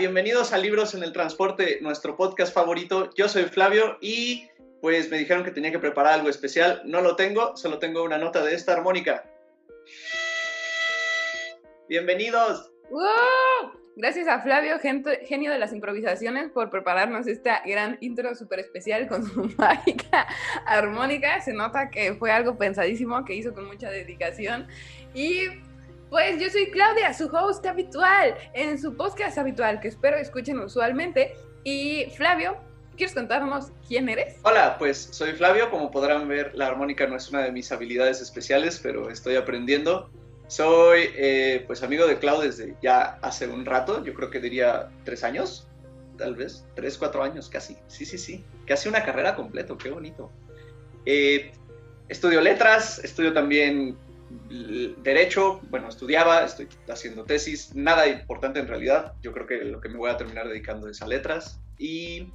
bienvenidos a Libros en el Transporte, nuestro podcast favorito. Yo soy Flavio y pues me dijeron que tenía que preparar algo especial. No lo tengo, solo tengo una nota de esta armónica. Bienvenidos. Gracias a Flavio, genio de las improvisaciones, por prepararnos esta gran intro súper especial con su mágica armónica. Se nota que fue algo pensadísimo, que hizo con mucha dedicación. Y pues yo soy Claudia, su host habitual, en su podcast habitual, que espero escuchen usualmente. Y Flavio, ¿quieres contarnos quién eres? Hola, pues soy Flavio. Como podrán ver, la armónica no es una de mis habilidades especiales, pero estoy aprendiendo. Soy eh, pues amigo de Clau desde ya hace un rato, yo creo que diría tres años, tal vez, tres, cuatro años casi. Sí, sí, sí. Casi una carrera completa, qué bonito. Eh, estudio letras, estudio también derecho, bueno, estudiaba, estoy haciendo tesis, nada importante en realidad, yo creo que lo que me voy a terminar dedicando es a letras y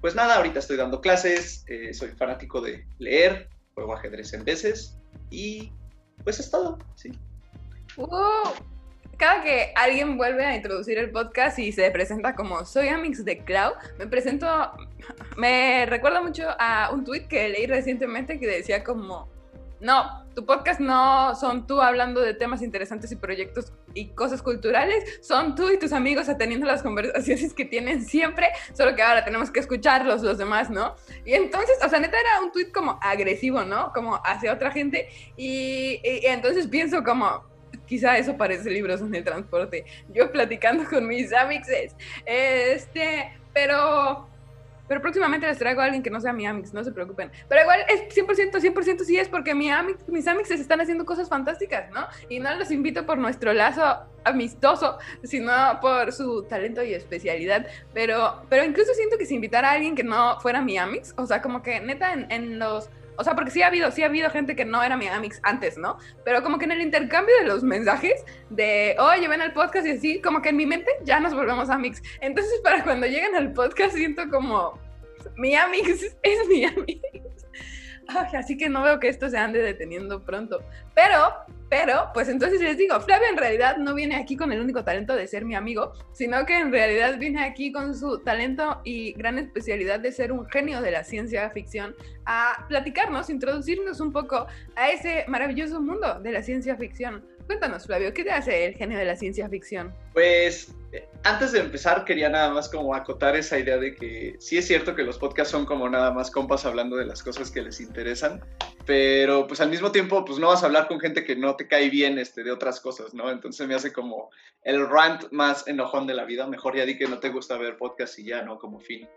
pues nada, ahorita estoy dando clases, eh, soy fanático de leer, juego ajedrez en veces y pues es todo, sí. Uh, cada que alguien vuelve a introducir el podcast y se presenta como soy Amix de Cloud, me presento, me recuerda mucho a un tweet que leí recientemente que decía como no, tu podcast no son tú hablando de temas interesantes y proyectos y cosas culturales, son tú y tus amigos teniendo las conversaciones que tienen siempre, solo que ahora tenemos que escucharlos los demás, ¿no? Y entonces, o sea, neta era un tweet como agresivo, ¿no? Como hacia otra gente y, entonces pienso como, quizá eso parece libros en el transporte, yo platicando con mis amixes, este, pero pero próximamente les traigo a alguien que no sea mi Amix, no se preocupen. Pero igual es 100%, 100% sí es porque mi Amix, mis Amixes están haciendo cosas fantásticas, ¿no? Y no los invito por nuestro lazo amistoso, sino por su talento y especialidad. Pero, pero incluso siento que si invitara a alguien que no fuera mi Amix, o sea, como que neta en, en los o sea, porque sí ha habido, sí ha habido gente que no era mi Amix antes, ¿no? Pero como que en el intercambio de los mensajes de, oye, ven al podcast y así, como que en mi mente ya nos volvemos Amix. Entonces, para cuando lleguen al podcast siento como, mi Amix es mi Amix. así que no veo que esto se ande deteniendo pronto. Pero, pero, pues entonces les digo, Flavio en realidad no viene aquí con el único talento de ser mi amigo, sino que en realidad viene aquí con su talento y gran especialidad de ser un genio de la ciencia ficción a platicarnos, introducirnos un poco a ese maravilloso mundo de la ciencia ficción. Cuéntanos, Flavio, ¿qué te hace el genio de la ciencia ficción? Pues antes de empezar quería nada más como acotar esa idea de que sí es cierto que los podcasts son como nada más compas hablando de las cosas que les interesan, pero pues al mismo tiempo pues no vas a hablar con gente que no te cae bien este, de otras cosas, ¿no? Entonces me hace como el rant más enojón de la vida, mejor ya di que no te gusta ver podcasts y ya, ¿no? Como fin.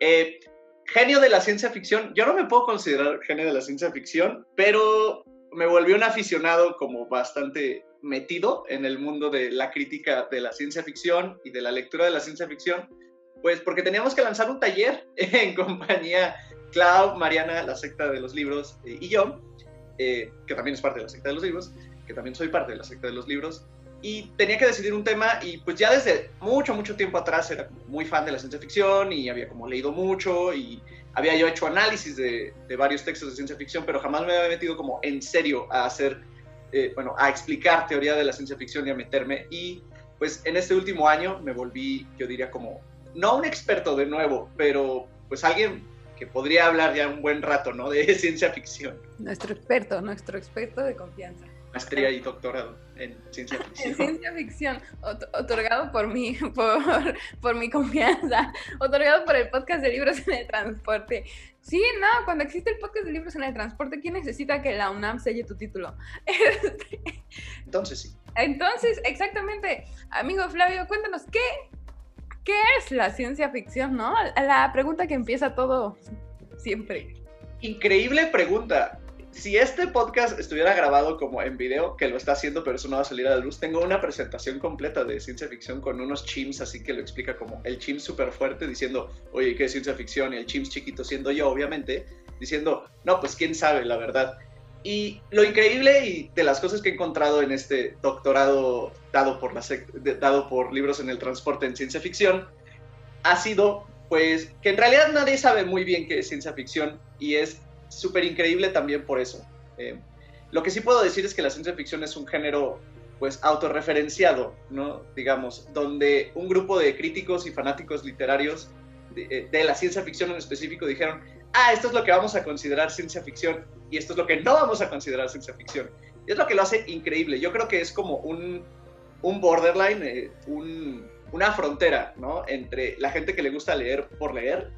Eh, genio de la ciencia ficción, yo no me puedo considerar genio de la ciencia ficción, pero me volví un aficionado como bastante metido en el mundo de la crítica de la ciencia ficción y de la lectura de la ciencia ficción, pues porque teníamos que lanzar un taller en compañía Clau, Mariana, la secta de los libros eh, y yo, eh, que también es parte de la secta de los libros, que también soy parte de la secta de los libros, y tenía que decidir un tema y pues ya desde mucho, mucho tiempo atrás era muy fan de la ciencia ficción y había como leído mucho y había yo hecho análisis de, de varios textos de ciencia ficción, pero jamás me había metido como en serio a hacer, eh, bueno, a explicar teoría de la ciencia ficción y a meterme. Y pues en este último año me volví, yo diría como, no un experto de nuevo, pero pues alguien que podría hablar ya un buen rato, ¿no? De ciencia ficción. Nuestro experto, nuestro experto de confianza maestría y doctorado en ciencia ficción. En ciencia ficción, otorgado por mí, por, por mi confianza, otorgado por el podcast de libros en el transporte. Sí, no, cuando existe el podcast de libros en el transporte, ¿quién necesita que la UNAM selle tu título? Entonces sí. Entonces, exactamente. Amigo Flavio, cuéntanos, ¿qué, qué es la ciencia ficción, no? La pregunta que empieza todo siempre. Increíble pregunta si este podcast estuviera grabado como en video, que lo está haciendo, pero eso no va a salir a la luz, tengo una presentación completa de ciencia ficción con unos chims, así que lo explica como el chim súper fuerte diciendo, oye, ¿qué es ciencia ficción? Y el chims chiquito siendo yo, obviamente, diciendo, no, pues quién sabe, la verdad. Y lo increíble y de las cosas que he encontrado en este doctorado dado por, la dado por libros en el transporte en ciencia ficción, ha sido, pues, que en realidad nadie sabe muy bien qué es ciencia ficción y es súper increíble también por eso. Eh, lo que sí puedo decir es que la ciencia ficción es un género pues autorreferenciado, ¿no? Digamos, donde un grupo de críticos y fanáticos literarios de, de, la ciencia ficción en específico dijeron, ah, esto es lo que vamos a considerar ciencia ficción y esto es lo que no vamos a considerar ciencia ficción. Y es lo que lo hace increíble. Yo creo que es como un, un borderline, eh, un, una frontera. Entre la gente que le gusta leer por leer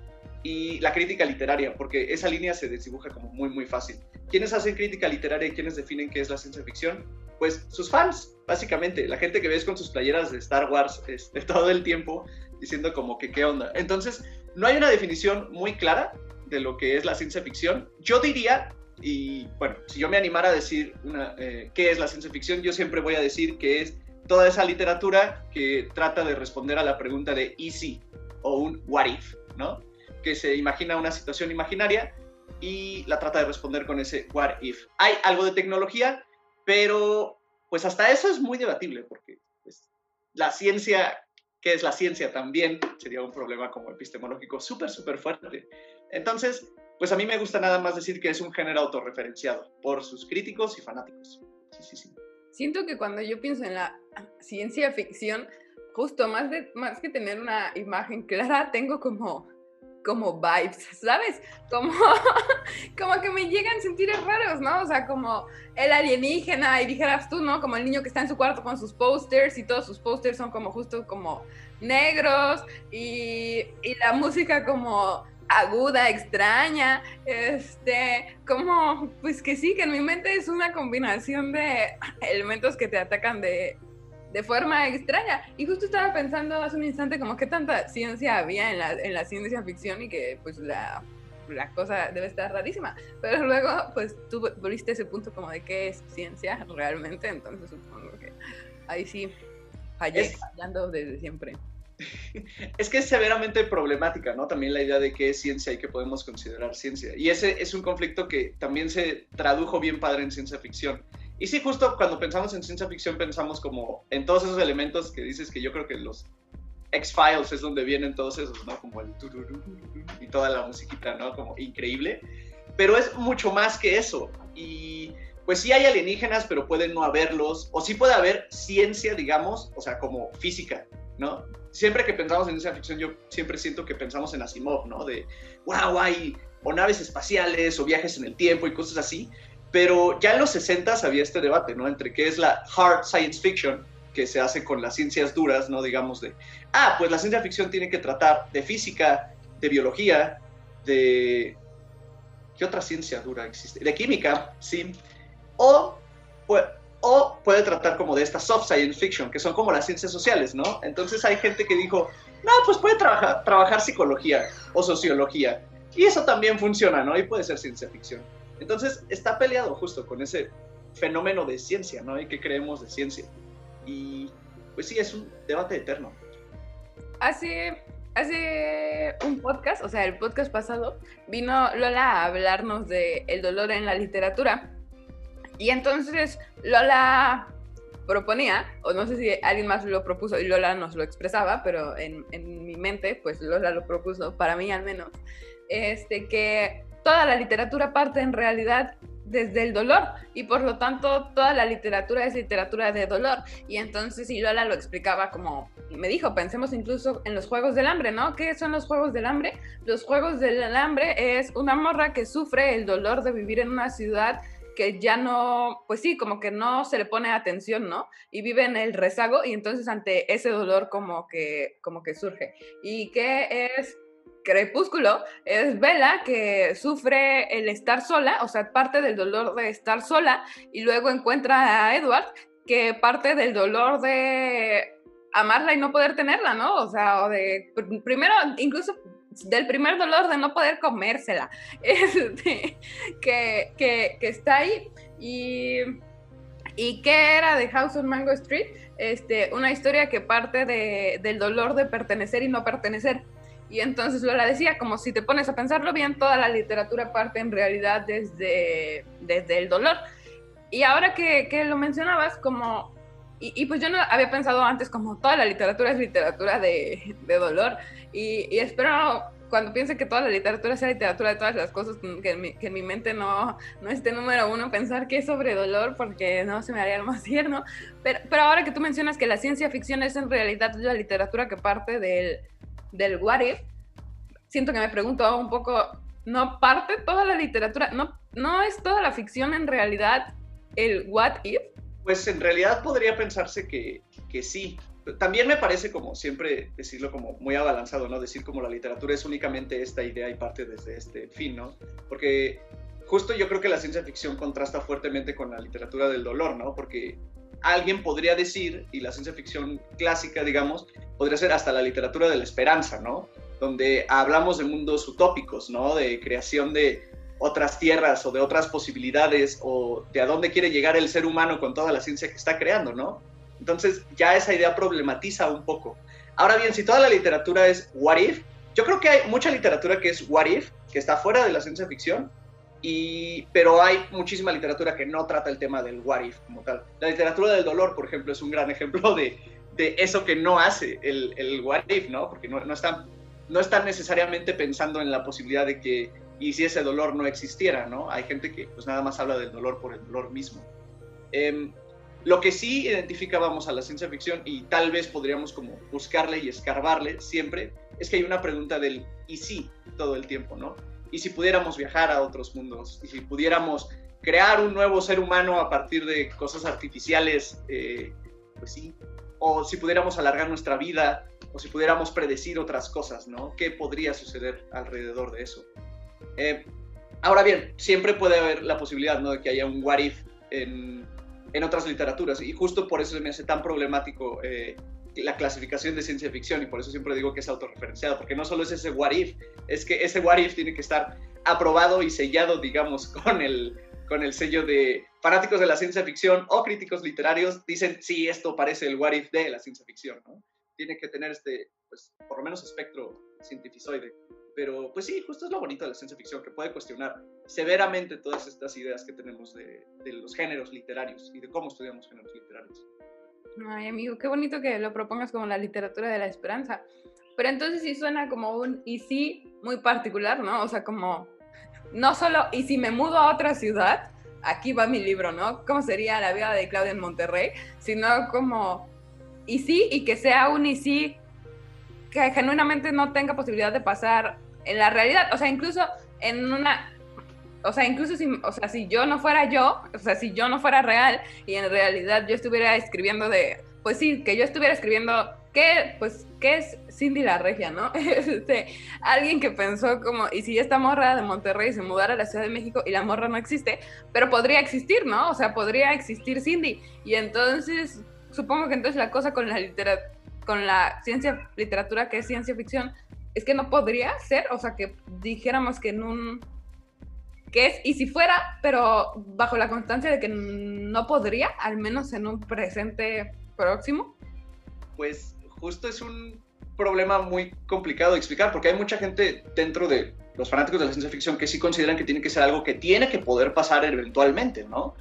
y la crítica literaria, porque esa línea se desdibuja como muy, muy fácil. ¿Quiénes hacen crítica literaria y quiénes definen qué es la ciencia ficción? Pues sus fans, básicamente, la gente que ves con sus playeras de Star Wars este, todo el tiempo diciendo como que qué onda. Entonces, no hay una definición muy clara de lo que es la ciencia ficción. Yo diría, y bueno, si yo me animara a decir una, eh, qué es la ciencia ficción, yo siempre voy a decir que es toda esa literatura que trata de responder a la pregunta de ¿y o un what if, ¿no? Que se imagina una situación imaginaria y la trata de responder con ese what if. Hay algo de tecnología, pero pues hasta eso es muy debatible porque pues, la ciencia, ¿qué es la ciencia? También sería un problema como epistemológico súper, súper fuerte. Entonces, pues a mí me gusta nada más decir que es un género autorreferenciado por sus críticos y fanáticos. Siento que cuando yo pienso en la ciencia ficción, justo más, de, más que tener una imagen clara, tengo como, como vibes, ¿sabes? Como, como que me llegan sentires raros, ¿no? O sea, como el alienígena y dijeras tú, ¿no? Como el niño que está en su cuarto con sus posters y todos sus posters son como justo como negros y, y la música como aguda, extraña, este, como, pues que sí, que en mi mente es una combinación de elementos que te atacan de, de forma extraña. Y justo estaba pensando hace un instante como qué tanta ciencia había en la, en la ciencia ficción y que pues la, la cosa debe estar rarísima. Pero luego pues tú volviste ese punto como de qué es ciencia realmente, entonces supongo que ahí sí fallé, fallando desde siempre es que es severamente problemática, ¿no? También la idea de qué es ciencia y qué podemos considerar ciencia. Y ese es un conflicto que también se tradujo bien padre en ciencia ficción. Y sí, justo cuando pensamos en ciencia ficción pensamos como en todos esos elementos que dices que yo creo que los X-Files es donde vienen todos esos, ¿no? Como el y toda la musiquita, ¿no? Como increíble. Pero es mucho más que eso. Y pues sí hay alienígenas, pero pueden no haberlos. O sí puede haber ciencia, digamos, o sea, como física, ¿no? siempre que pensamos en ciencia ficción, yo siempre siento que pensamos en Asimov, ¿no? De, wow, hay o naves espaciales o viajes en el tiempo y cosas así. Pero ya en los 60 había este debate, ¿no? Entre qué es la hard science fiction, que se hace con las ciencias duras, ¿no? Digamos de, ah, pues la ciencia ficción tiene que tratar de física, de biología, de... ¿Qué otra ciencia dura existe? De química, sí. O, pues, o puede tratar como de esta soft science fiction, que son como las ciencias sociales, ¿no? Entonces hay gente que dijo, no, pues puede trabajar, trabajar psicología o sociología. Y eso también funciona, ¿no? Y puede ser ciencia ficción. Entonces está peleado justo con ese fenómeno de ciencia, ¿no? Y qué creemos de ciencia. Y pues sí, es un debate eterno. Hace, hace un podcast, o sea, el podcast pasado, vino Lola a hablarnos de el dolor en la literatura. Y entonces Lola proponía, o no sé si alguien más lo propuso y Lola nos lo expresaba, pero en, en mi mente, pues Lola lo propuso, para mí al menos, este, que toda la literatura parte en realidad desde el dolor y por lo tanto toda la literatura es literatura de dolor y entonces y Lola lo explicaba como me dijo pensemos incluso en los juegos del hambre no qué son los juegos del hambre los juegos del hambre es una morra que sufre el dolor de vivir en una ciudad que ya no, pues sí, como que no se le pone atención, ¿no? Y vive en el rezago y entonces ante ese dolor como que, como que surge. ¿Y qué es Crepúsculo? Es Bella que sufre el estar sola, o sea, parte del dolor de estar sola y luego encuentra a Edward que parte del dolor de amarla y no poder tenerla, ¿no? O sea, o de primero incluso del primer dolor de no poder comérsela, este, que, que, que, está ahí. Y, ¿Y qué era de House on Mango Street? Este, una historia que parte de, del dolor de pertenecer y no pertenecer. Y entonces Lola decía, como si te pones a pensarlo bien, toda la literatura parte en realidad desde, desde el dolor. Y ahora que, que lo mencionabas, como y, y, pues yo no había pensado antes como toda la literatura es literatura de, de dolor y, y, espero cuando pienso que toda la literatura sea literatura de todas las cosas, que en mi, que en mi mente no, no esté número uno pensar que es sobre dolor, porque no se me haría más tierno. Pero, pero ahora que tú mencionas que la ciencia ficción es en realidad la literatura que parte del, del what if, siento que me pregunto un poco, ¿no parte toda la literatura? ¿No, no es toda la ficción en realidad el what if? Pues en realidad podría pensarse que, que sí, también me parece como siempre decirlo como muy abalanzado, ¿no? Decir como la literatura es únicamente esta idea y parte desde este fin, ¿no? Porque justo yo creo que la ciencia ficción contrasta fuertemente con la literatura del dolor, ¿no? Porque alguien podría decir, y la ciencia ficción clásica, digamos, podría ser hasta la literatura de la esperanza, ¿no? Donde hablamos de mundos utópicos, ¿no? De creación de otras tierras o de otras posibilidades o de a dónde quiere llegar el ser humano con toda la ciencia que está creando, ¿no? Entonces ya esa idea problematiza un poco. Ahora bien, si toda la literatura es what if, yo creo que hay mucha literatura que es what if, que está fuera de la ciencia ficción, y, pero hay muchísima literatura que no trata el tema del what if como tal. La literatura del dolor, por ejemplo, es un gran ejemplo de, de eso que no hace el, el what if, ¿no? Porque no, no, están, no están necesariamente pensando en la posibilidad de que, y si ese dolor no existiera, ¿no? Hay gente que pues nada más habla del dolor por el dolor mismo. Eh, lo que sí identificábamos a la ciencia ficción y tal vez podríamos como buscarle y escarbarle siempre es que hay una pregunta del y si todo el tiempo, ¿no? Y si pudiéramos viajar a otros mundos, y si pudiéramos crear un nuevo ser humano a partir de cosas artificiales, eh, pues sí, o si pudiéramos alargar nuestra vida, o si pudiéramos predecir otras cosas, ¿no? ¿Qué podría suceder alrededor de eso? Eh, ahora bien, siempre puede haber la posibilidad, ¿no? De que haya un what if en, en otras literaturas. Y justo por eso me hace tan problemático eh, la clasificación de ciencia ficción y por eso siempre digo que es autorreferenciado, porque no solo es ese what if, es que ese what if tiene que estar aprobado y sellado, digamos, con el, con el sello de fanáticos de la ciencia ficción o críticos literarios, dicen, sí, esto parece el what if de la ciencia ficción. Tiene que tener este, pues, por lo menos espectro cientificoide. Pero pues sí, justo es lo bonito de la ciencia ficción, que puede cuestionar severamente todas estas ideas que tenemos de, de los géneros literarios y de cómo estudiamos géneros literarios. Ay, amigo, qué bonito que lo propongas como la literatura de la esperanza. Pero entonces sí suena como un y sí muy particular, ¿no? O sea, como no solo y si me mudo a otra ciudad, aquí va mi libro, ¿no? ¿Cómo sería la vida de Claudia en Monterrey? Sino como y sí y que sea un y sí que genuinamente no tenga posibilidad de pasar en la realidad. O sea, incluso en una. O sea, incluso si, o sea, si yo no fuera yo, o sea, si yo no fuera real y en realidad yo estuviera escribiendo de. Pues sí, que yo estuviera escribiendo. ¿Qué, pues, ¿qué es Cindy la Regia, no? Este, alguien que pensó como, y si esta morra de Monterrey se mudara a la Ciudad de México y la morra no existe, pero podría existir, ¿no? O sea, podría existir Cindy. Y entonces, supongo que entonces la cosa con la literatura con la ciencia, literatura que es ciencia ficción, es que no podría ser, o sea, que dijéramos que en un... que es, y si fuera, pero bajo la constancia de que no podría, al menos en un presente próximo. Pues justo es un problema muy complicado de explicar, porque hay mucha gente dentro de los fanáticos de la ciencia ficción que sí consideran que tiene que ser algo que tiene que poder pasar eventualmente, ¿no?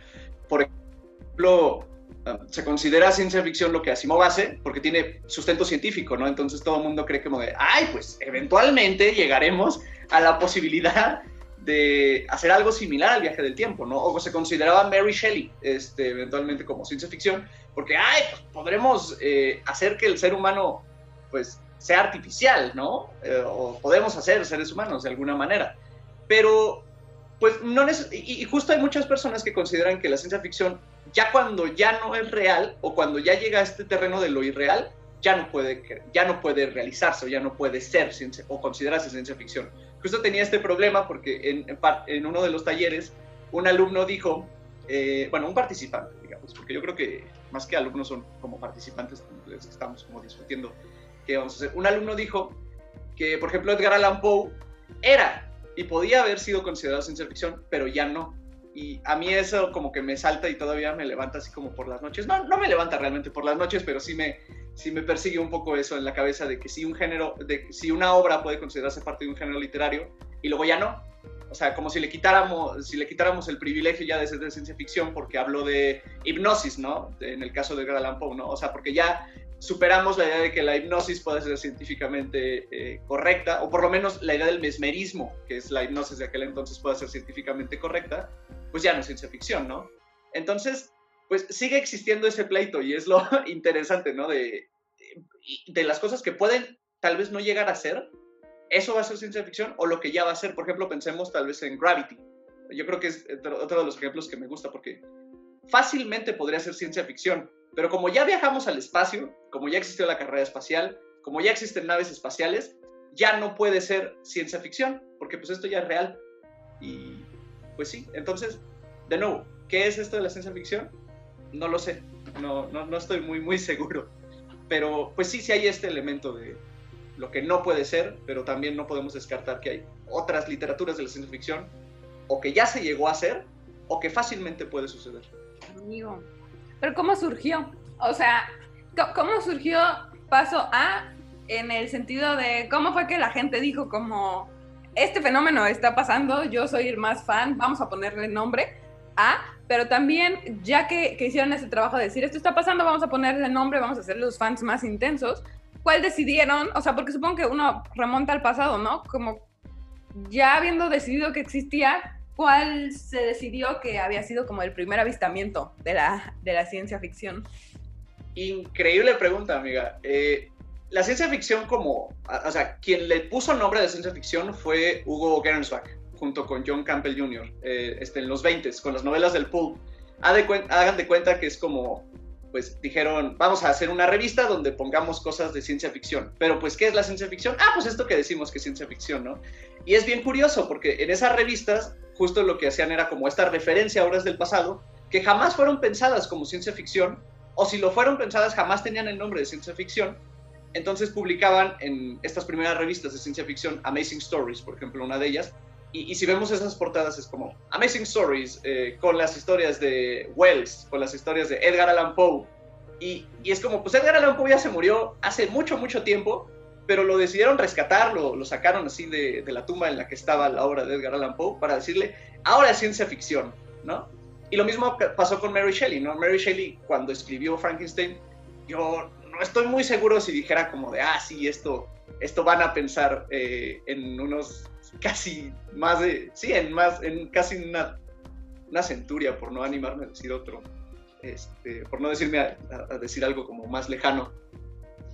Por ejemplo, se considera ciencia ficción lo que Asimov hace porque tiene sustento científico, ¿no? Entonces todo el mundo cree como de, ay, pues eventualmente llegaremos a la posibilidad de hacer algo similar al viaje del tiempo, ¿no? O se consideraba Mary Shelley, este, eventualmente como ciencia ficción, porque, ay, pues podremos eh, hacer que el ser humano, pues, sea artificial, ¿no? Eh, o podemos hacer seres humanos de alguna manera. Pero, pues, no y, y justo hay muchas personas que consideran que la ciencia ficción ya cuando ya no es real o cuando ya llega a este terreno de lo irreal, ya no puede, ya no puede realizarse o ya no puede ser o considerarse ciencia ficción. Justo tenía este problema porque en, en, uno de los talleres un alumno dijo, eh, bueno, un participante, digamos, porque yo creo que más que alumnos son como participantes, estamos como discutiendo qué vamos a hacer. Un alumno dijo que, por ejemplo, Edgar Allan Poe era y podía haber sido considerado ciencia ficción, pero ya no. Y a mí eso como que me salta y todavía me levanta así como por las noches. No, no me levanta realmente por las noches, pero sí me, sí me persigue un poco eso en la cabeza de que si un género, de si una obra puede considerarse parte de un género literario y luego ya no. O sea, como si le quitáramos, si le quitáramos el privilegio ya de ser de ciencia ficción porque habló de hipnosis, ¿no? en el caso de Edgar Poe, ¿no? O sea, porque ya superamos la idea de que la hipnosis puede ser científicamente eh, correcta, o por lo menos la idea del mesmerismo, que es la hipnosis de aquel entonces, puede ser científicamente correcta, pues ya no es ciencia ficción, ¿no? Entonces, pues sigue existiendo ese pleito y es lo interesante, ¿no? De, de las cosas que pueden tal vez no llegar a ser, eso va a ser ciencia ficción o lo que ya va a ser. Por ejemplo, pensemos tal vez en Gravity. Yo creo que es otro de los ejemplos que me gusta porque fácilmente podría ser ciencia ficción, pero como ya viajamos al espacio, como ya existió la carrera espacial, como ya existen naves espaciales, ya no puede ser ciencia ficción, porque pues esto ya es real. Y pues sí, entonces, de nuevo, ¿qué es esto de la ciencia ficción? No lo sé, no, no, no estoy muy, muy seguro. Pero pues sí, sí hay este elemento de lo que no puede ser, pero también no podemos descartar que hay otras literaturas de la ciencia ficción o que ya se llegó a hacer o que fácilmente puede suceder. Amigo, pero ¿cómo surgió? O sea, ¿cómo surgió paso A en el sentido de cómo fue que la gente dijo como, este fenómeno está pasando, yo soy el más fan, vamos a ponerle nombre A, pero también ya que, hicieron ese trabajo de decir, esto está pasando, vamos a ponerle nombre, vamos a hacer los fans más intensos, ¿cuál decidieron? O sea, porque supongo que uno remonta al pasado, ¿no? Como ya habiendo decidido que existía, ¿cuál se decidió que había sido como el primer avistamiento de la, de la ciencia ficción? Increíble pregunta, amiga. Eh, la ciencia ficción como, o sea, quien le puso el nombre de ciencia ficción fue Hugo Gernsback, junto con John Campbell Jr., eh, este, en los 20 con las novelas del Pulp. Hagan de cuenta que es como pues dijeron, vamos a hacer una revista donde pongamos cosas de ciencia ficción. Pero pues, ¿qué es la ciencia ficción? Ah, pues esto que decimos que es ciencia ficción, ¿no? Y es bien curioso porque en esas revistas justo lo que hacían era como esta referencia a obras del pasado que jamás fueron pensadas como ciencia ficción, o si lo fueron pensadas jamás tenían el nombre de ciencia ficción. Entonces publicaban en estas primeras revistas de ciencia ficción Amazing Stories, por ejemplo, una de ellas, y, si vemos esas portadas es como Amazing Stories, eh, con las historias de Wells, con las historias de Edgar Allan Poe. Y, es como, pues Edgar Allan Poe ya se murió hace mucho, mucho tiempo, pero lo decidieron rescatar, lo, lo sacaron así de, de, la tumba en la que estaba la obra de Edgar Allan Poe para decirle, ahora es ciencia ficción, ¿no? Y lo mismo pasó con Mary Shelley, ¿no? Mary Shelley cuando escribió Frankenstein, yo no estoy muy seguro si dijera como de, ah, sí, esto, esto van a pensar eh, en unos casi más de, sí, en más, en casi una, una centuria, por no animarme a decir otro, este, por no decirme a, decir algo como más lejano,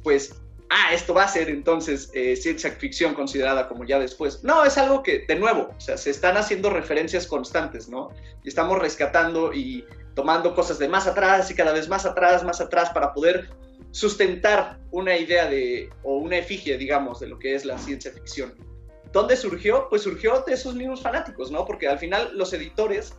pues, ah, esto va a ser entonces eh, ciencia ficción considerada como ya después. No, es algo que, de nuevo, o sea, se están haciendo referencias constantes, ¿no? Y estamos rescatando y tomando cosas de más atrás y cada vez más atrás, más atrás, para poder sustentar una idea de, o una efigie, digamos, de lo que es la ciencia ficción. ¿Dónde surgió? Pues surgió de esos mismos fanáticos, ¿no? Porque al final los editores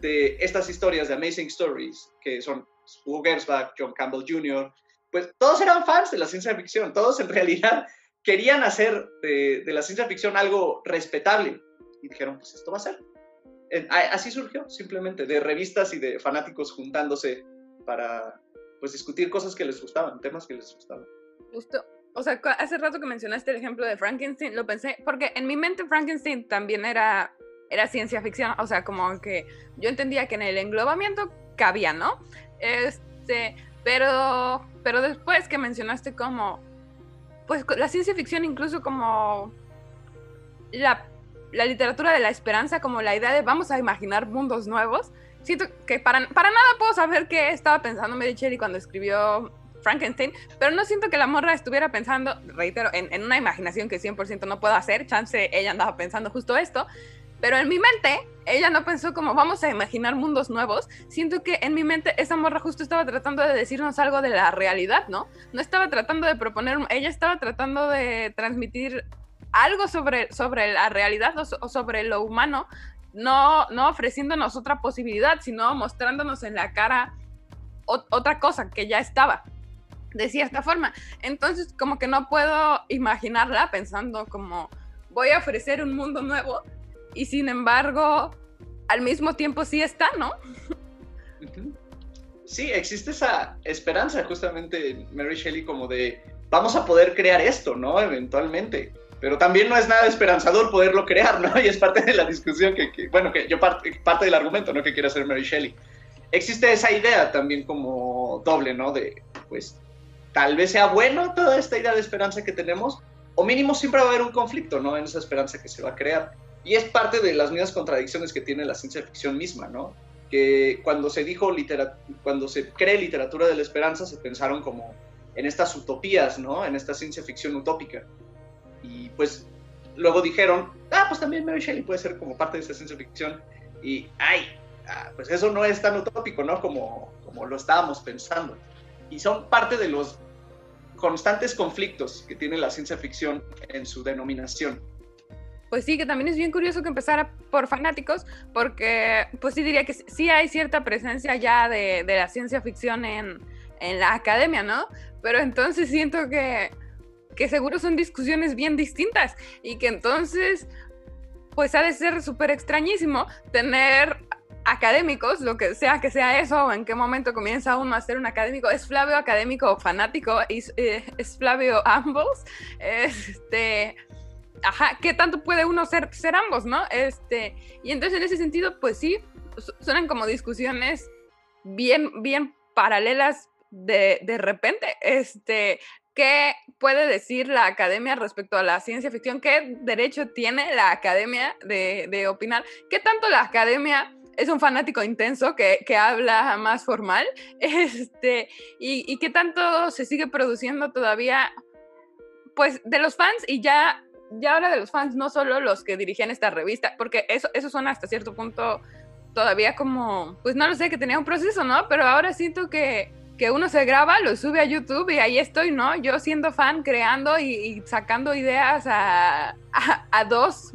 de estas historias de Amazing Stories, que son Hugo Gernsback, John Campbell Jr., pues todos eran fans de la ciencia ficción, todos en realidad querían hacer de, la ciencia ficción algo respetable. Y dijeron, pues esto va a ser. Así surgió, simplemente, de revistas y de fanáticos juntándose para pues discutir cosas que les gustaban, temas que les gustaban. Justo, o sea, hace rato que mencionaste el ejemplo de Frankenstein, lo pensé, porque en mi mente Frankenstein también era, era ciencia ficción, o sea, como que yo entendía que en el englobamiento cabía, ¿no? Este, pero, pero después que mencionaste como, pues la ciencia ficción incluso como la, la literatura de la esperanza, como la idea de vamos a imaginar mundos nuevos, siento que para, para nada puedo saber qué estaba pensando Shelley cuando escribió Frankenstein, pero no siento que la morra estuviera pensando, reitero, en, una imaginación que 100% no puedo hacer, chance ella andaba pensando justo esto, pero en mi mente ella no pensó como vamos a imaginar mundos nuevos, siento que en mi mente esa morra justo estaba tratando de decirnos algo de la realidad, ¿no? No estaba tratando de proponer, ella estaba tratando de transmitir algo sobre, sobre la realidad o, sobre lo humano, no, no ofreciéndonos otra posibilidad, sino mostrándonos en la cara otra cosa que ya estaba de cierta forma. Entonces, como que no puedo imaginarla pensando como voy a ofrecer un mundo nuevo y sin embargo, al mismo tiempo sí está, ¿no? Sí, existe esa esperanza justamente en Mary Shelley como de vamos a poder crear esto, ¿no? Eventualmente. Pero también no es nada esperanzador poderlo crear, ¿no? Y es parte de la discusión que, bueno, que yo parte, del argumento, ¿no? Que quiere hacer Mary Shelley. Existe esa idea también como doble, ¿no? De, pues, tal vez sea bueno toda esta idea de esperanza que tenemos, o mínimo siempre va a haber un conflicto, ¿no? En esa esperanza que se va a crear. Y es parte de las mismas contradicciones que tiene la ciencia ficción misma, ¿no? Que cuando se dijo, cuando se cree literatura de la esperanza, se pensaron como en estas utopías, ¿no? En esta ciencia ficción utópica. Y pues luego dijeron, ah, pues también Mary Shelley puede ser como parte de esa ciencia ficción. Y, ay, ah, pues eso no es tan utópico, ¿no? Como, como lo estábamos pensando. Y son parte de los constantes conflictos que tiene la ciencia ficción en su denominación. Pues sí, que también es bien curioso que empezara por fanáticos, porque pues sí diría que sí hay cierta presencia ya de, de la ciencia ficción en, en, la academia, ¿no? Pero entonces siento que, que seguro son discusiones bien distintas y que entonces pues ha de ser súper extrañísimo tener académicos, lo que sea que sea eso, o en qué momento comienza uno a ser un académico, es Flavio académico fanático, es, eh, es Flavio ambos, este, ajá, ¿qué tanto puede uno ser, ser ambos, no? Este, y entonces en ese sentido, pues sí, suenan como discusiones bien, bien paralelas de, de repente, este, ¿Qué puede decir la academia respecto a la ciencia ficción? ¿Qué derecho tiene la academia de, de opinar? ¿Qué tanto la academia es un fanático intenso que, que habla más formal, este, y, y qué tanto se sigue produciendo todavía, pues, de los fans y ya, ya ahora de los fans, no solo los que dirigían esta revista, porque eso, eso suena hasta cierto punto todavía como, pues no lo sé, que tenía un proceso, ¿no? Pero ahora siento que, que uno se graba, lo sube a YouTube y ahí estoy, ¿no? Yo siendo fan, creando y, sacando ideas a, a, dos,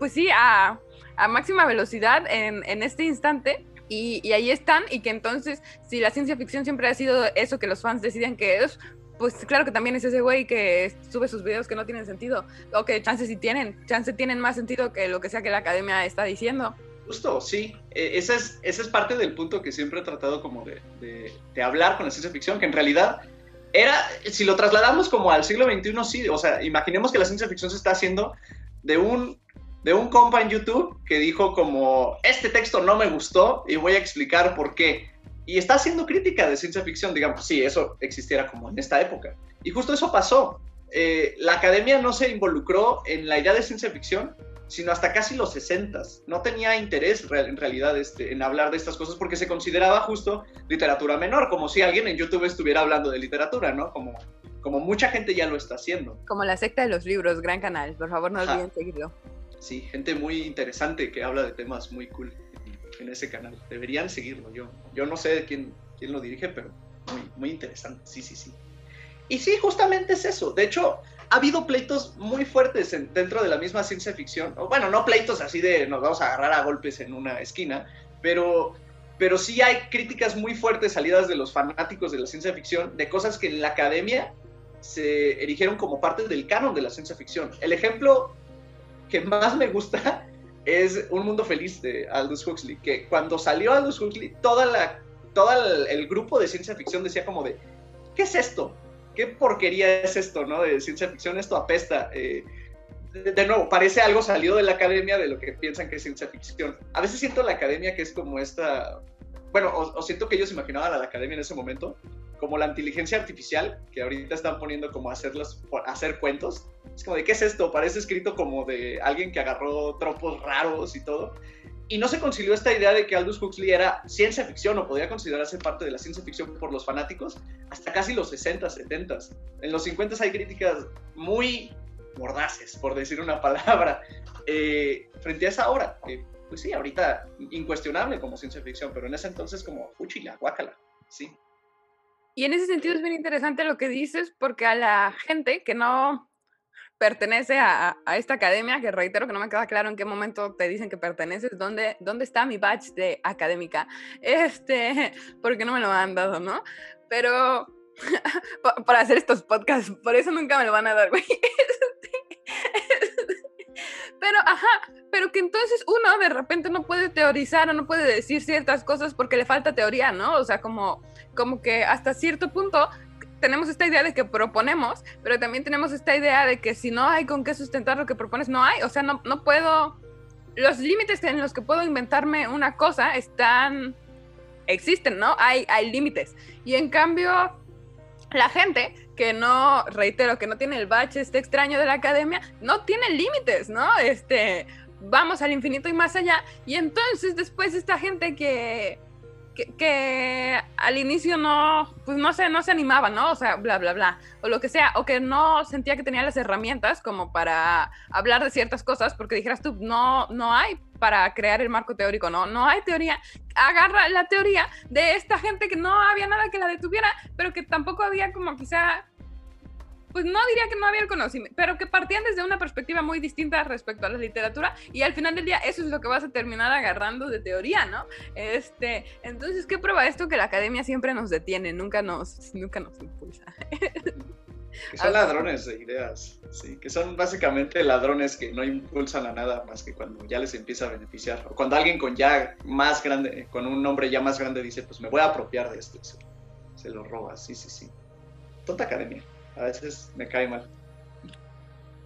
pues sí, a, a máxima velocidad en, en este instante. Y, y, ahí están, y que entonces, si la ciencia ficción siempre ha sido eso que los fans deciden que es, pues claro que también es ese güey que sube sus videos que no tienen sentido, o que chances sí tienen, chances tienen más sentido que lo que sea que la academia está diciendo. Justo, sí. E, ese es, ese es parte del punto que siempre he tratado como de, de, hablar con la ciencia ficción, que en realidad era, si lo trasladamos como al siglo XXI, sí, o sea, imaginemos que la ciencia ficción se está haciendo de un de un compa en YouTube que dijo como, este texto no me gustó y voy a explicar por qué. Y está haciendo crítica de ciencia ficción, digamos, si eso existiera como en esta época. Y justo eso pasó. Eh, la academia no se involucró en la idea de ciencia ficción, sino hasta casi los 60. No tenía interés en realidad este, en hablar de estas cosas porque se consideraba justo literatura menor, como si alguien en YouTube estuviera hablando de literatura, ¿no? Como, como mucha gente ya lo está haciendo. Como la secta de los libros, gran canal, por favor no olviden seguirlo sí, gente muy interesante que habla de temas muy cool en ese canal. Deberían seguirlo. Yo, yo no sé quién, quién lo dirige, pero muy, muy interesante. Sí, sí, sí. Y sí, justamente es eso. De hecho, ha habido pleitos muy fuertes en, dentro de la misma ciencia ficción. Bueno, no pleitos así de nos vamos a agarrar a golpes en una esquina, pero, sí hay críticas muy fuertes salidas de los fanáticos de la ciencia ficción de cosas que en la academia se erigieron como parte del canon de la ciencia ficción. El ejemplo que más me gusta es Un Mundo Feliz de Aldous Huxley, que cuando salió Aldous Huxley, toda el, grupo de ciencia ficción decía como de, ¿qué es esto? ¿Qué porquería es esto, no? De ciencia ficción, esto apesta. Eh, de, nuevo, parece algo salido de la academia de lo que piensan que es ciencia ficción. A veces siento la academia que es como esta, bueno, o, o siento que ellos imaginaban a la academia en ese momento como la inteligencia artificial, que ahorita están poniendo como a hacerlos, hacer cuentos. Es como de, ¿qué es esto? Parece escrito como de alguien que agarró tropos raros y todo. Y no se concilió esta idea de que Aldous Huxley era ciencia ficción o podía considerarse parte de la ciencia ficción por los fanáticos hasta casi los 60, 70. En los 50 hay críticas muy mordaces, por decir una palabra, eh, frente a esa obra. Que, pues sí, ahorita incuestionable como ciencia ficción, pero en ese entonces como, fuchila, guácala, sí. Y en ese sentido es bien interesante lo que dices, porque a la gente que no pertenece a, a, esta academia, que reitero que no me queda claro en qué momento te dicen que perteneces, dónde, dónde está mi badge de académica, este, porque no me lo han dado, ¿no? Pero para hacer estos podcasts, por eso nunca me lo van a dar, güey. Pero, ajá, pero que entonces uno de repente no puede teorizar o no puede decir ciertas cosas porque le falta teoría, ¿no? O sea, como, como que hasta cierto punto tenemos esta idea de que proponemos, pero también tenemos esta idea de que si no hay con qué sustentar lo que propones, no hay. O sea, no, no puedo... Los límites en los que puedo inventarme una cosa están... existen, ¿no? Hay, hay límites. Y en cambio, la gente que no, reitero, que no tiene el bache este extraño de la academia, no tiene límites, ¿no? Este, vamos al infinito y más allá. Y entonces después esta gente que, que, al inicio no, pues no se, no se animaba, ¿no? O sea, bla, bla, bla, o lo que sea, o que no sentía que tenía las herramientas como para hablar de ciertas cosas, porque dijeras tú, no, no hay para crear el marco teórico, no, no hay teoría. Agarra la teoría de esta gente que no había nada que la detuviera, pero que tampoco había como quizá pues no diría que no había el conocimiento, pero que partían desde una perspectiva muy distinta respecto a la literatura y al final del día eso es lo que vas a terminar agarrando de teoría, ¿no? Este, entonces, ¿qué prueba esto? Que la academia siempre nos detiene, nunca nos, nunca nos impulsa. Que son ladrones de ideas, sí, que son básicamente ladrones que no impulsan a nada más que cuando ya les empieza a beneficiar. O cuando alguien con ya más grande, con un nombre ya más grande dice, pues me voy a apropiar de esto, se, se lo roba, sí, sí, sí. Tonta academia a veces me cae mal.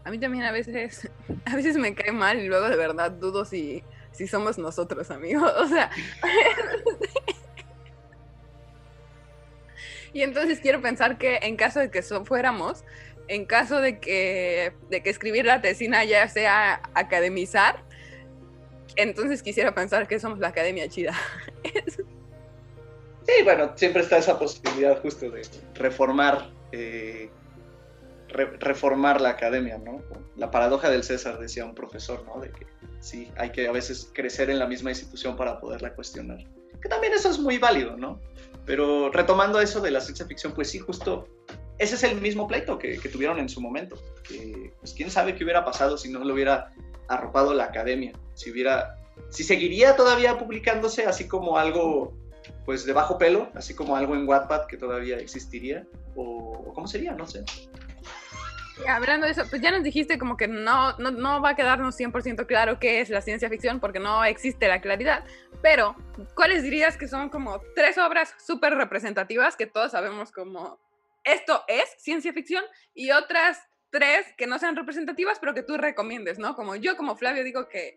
A mí también a veces, a veces me cae mal y luego de verdad dudo si, si somos nosotros, amigos. O sea. y entonces quiero pensar que en caso de que fuéramos, en caso de que, de que escribir la tesina ya sea academizar, entonces quisiera pensar que somos la academia chida. sí, bueno, siempre está esa posibilidad justo de reformar eh, reformar la academia, ¿no? La paradoja del César, decía un profesor, ¿no? De que sí, hay que a veces crecer en la misma institución para poderla cuestionar. Que también eso es muy válido, ¿no? Pero retomando eso de la ciencia ficción, pues sí, justo ese es el mismo pleito que, tuvieron en su momento. Pues quién sabe qué hubiera pasado si no lo hubiera arropado la academia, si hubiera, si seguiría todavía publicándose así como algo pues de bajo pelo, así como algo en Wattpad que todavía existiría, o, cómo sería, no sé. Hablando de eso, pues ya nos dijiste como que no, no, no va a quedarnos 100% claro qué es la ciencia ficción porque no existe la claridad, pero ¿cuáles dirías que son como tres obras súper representativas que todos sabemos como esto es ciencia ficción y otras tres que no sean representativas pero que tú recomiendes, ¿no? Como yo como Flavio digo que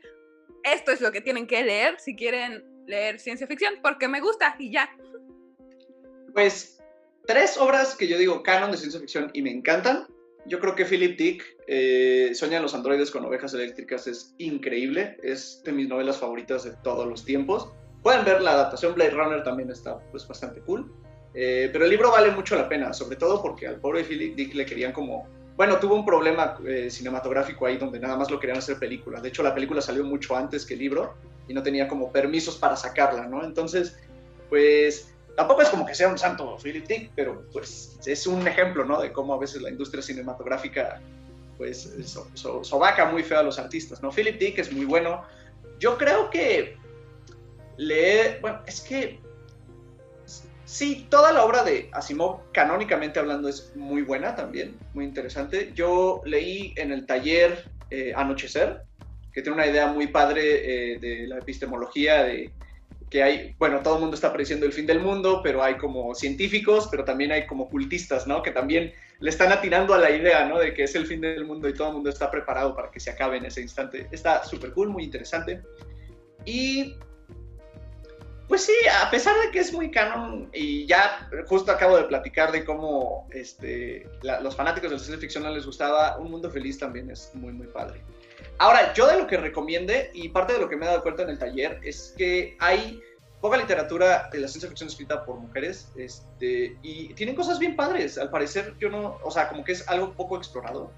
esto es lo que tienen que leer si quieren leer ciencia ficción porque me gusta y ya. Pues tres obras que yo digo canon de ciencia ficción y me encantan. Yo creo que Philip Dick, eh, Soñan los androides con ovejas eléctricas, es increíble. Es de mis novelas favoritas de todos los tiempos. Pueden ver la adaptación Blade Runner, también está pues, bastante cool. Eh, pero el libro vale mucho la pena, sobre todo porque al pobre Philip Dick le querían como bueno, tuvo un problema eh, cinematográfico ahí donde nada más lo querían hacer película. De hecho, la película salió mucho antes que el libro y no tenía como permisos para sacarla, ¿no? Entonces, pues tampoco es como que sea un santo Philip Dick, pero pues es un ejemplo, ¿no? De cómo a veces la industria cinematográfica pues sobaca muy feo a los artistas, ¿no? Philip Dick es muy bueno. Yo creo que lee, bueno, es que Sí, toda la obra de Asimov, canónicamente hablando, es muy buena también, muy interesante. Yo leí en el taller eh, Anochecer, que tiene una idea muy padre eh, de la epistemología, de que hay, bueno, todo el mundo está prediciendo el fin del mundo, pero hay como científicos, pero también hay como cultistas, ¿no? Que también le están atinando a la idea, ¿no? De que es el fin del mundo y todo el mundo está preparado para que se acabe en ese instante. Está súper cool, muy interesante. Y pues sí, a pesar de que es muy canon, y ya justo acabo de platicar de cómo este, los fanáticos de la ciencia ficción les gustaba, Un Mundo Feliz también es muy, muy padre. Ahora, yo de lo que recomiende, y parte de lo que me he dado cuenta en el taller, es que hay poca literatura de la ciencia ficción escrita por mujeres, este, y tienen cosas bien padres. Al parecer, yo no, o sea, como que es algo poco explorado.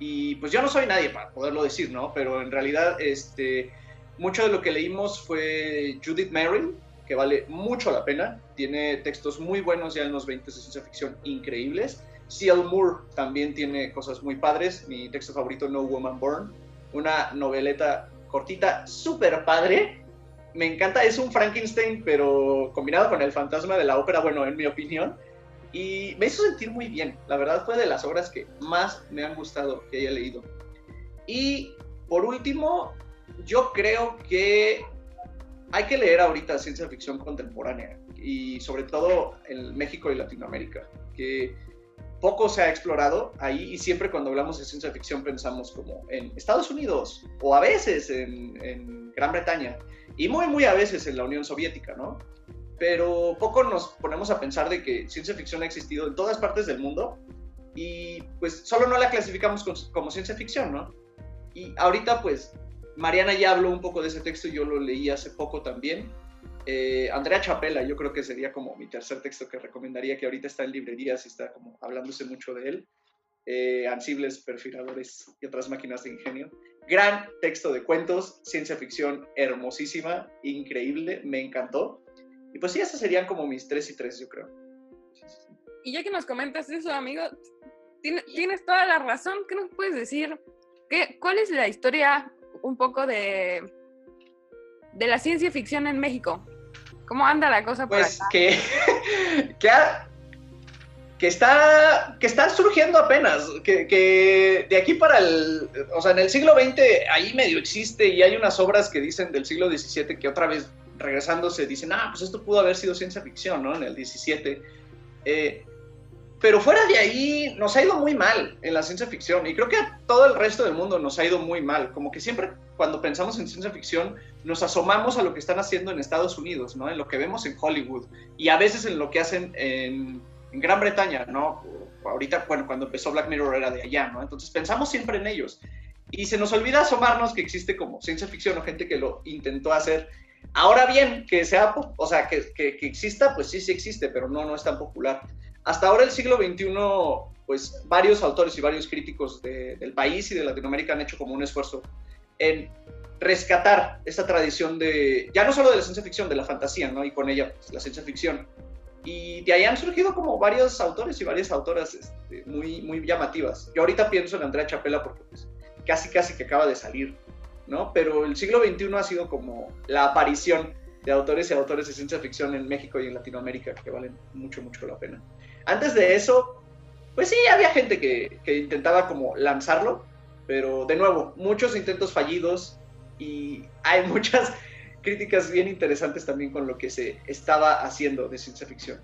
Y pues yo no soy nadie para poderlo decir, ¿no? Pero en realidad, este mucho de lo que leímos fue Judith Merrill, que vale mucho la pena. Tiene textos muy buenos ya en los 20 de ciencia ficción increíbles. C.L. Moore también tiene cosas muy padres. Mi texto favorito, No Woman Born. Una noveleta cortita, súper padre. Me encanta, es un Frankenstein, pero combinado con el fantasma de la ópera, bueno, en mi opinión. Y me hizo sentir muy bien. La verdad fue de las obras que más me han gustado que haya leído. Y por último, yo creo que hay que leer ahorita ciencia ficción contemporánea y sobre todo en México y Latinoamérica, que poco se ha explorado ahí y siempre cuando hablamos de ciencia ficción pensamos como en Estados Unidos o a veces en, Gran Bretaña y muy muy a veces en la Unión Soviética, ¿no? pero poco nos ponemos a pensar de que ciencia ficción ha existido en todas partes del mundo y pues solo no la clasificamos como ciencia ficción, ¿no? Y ahorita pues Mariana ya habló un poco de ese texto, yo lo leí hace poco también. Eh, Andrea Chapela, yo creo que sería como mi tercer texto que recomendaría, que ahorita está en librerías y está como hablándose mucho de él. Eh, ansibles, perfiladores y otras máquinas de ingenio. Gran texto de cuentos, ciencia ficción hermosísima, increíble, me encantó. Y pues sí, esas serían como mis tres y tres, yo creo. Y ya que nos comentas eso, amigo, tienes toda la razón. ¿Qué nos puedes decir? ¿Qué, ¿Cuál es la historia un poco de, de la ciencia ficción en México? ¿Cómo anda la cosa por Pues que, que, que, está, que está surgiendo apenas, que, que, de aquí para el, o sea, en el siglo XX ahí medio existe y hay unas obras que dicen del siglo XVII que otra vez regresando se dicen, ah, pues esto pudo haber sido ciencia ficción, ¿no? En el 17. Eh, pero fuera de ahí nos ha ido muy mal en la ciencia ficción y creo que a todo el resto del mundo nos ha ido muy mal. Como que siempre cuando pensamos en ciencia ficción nos asomamos a lo que están haciendo en Estados Unidos, ¿no? En lo que vemos en Hollywood y a veces en lo que hacen en, en Gran Bretaña, ¿no? Ahorita, bueno, cuando empezó Black Mirror era de allá, ¿no? Entonces pensamos siempre en ellos. Y se nos olvida asomarnos que existe como ciencia ficción o gente que lo intentó hacer Ahora bien, que sea, o sea, que, que, exista, pues sí, sí existe, pero no, no es tan popular. Hasta ahora el siglo XXI, pues varios autores y varios críticos del país y de Latinoamérica han hecho como un esfuerzo en rescatar esa tradición de, ya no solo de la ciencia ficción, de la fantasía, ¿no? Y con ella, pues, la ciencia ficción. Y de ahí han surgido como varios autores y varias autoras este, muy, muy llamativas. Yo ahorita pienso en Andrea Chapela porque pues, casi, casi que acaba de salir ¿no? Pero el siglo XXI ha sido como la aparición de autores y autores de ciencia ficción en México y en Latinoamérica que valen mucho, mucho la pena. Antes de eso, pues sí, había gente que, que intentaba como lanzarlo, pero de nuevo, muchos intentos fallidos y hay muchas críticas bien interesantes también con lo que se estaba haciendo de ciencia ficción.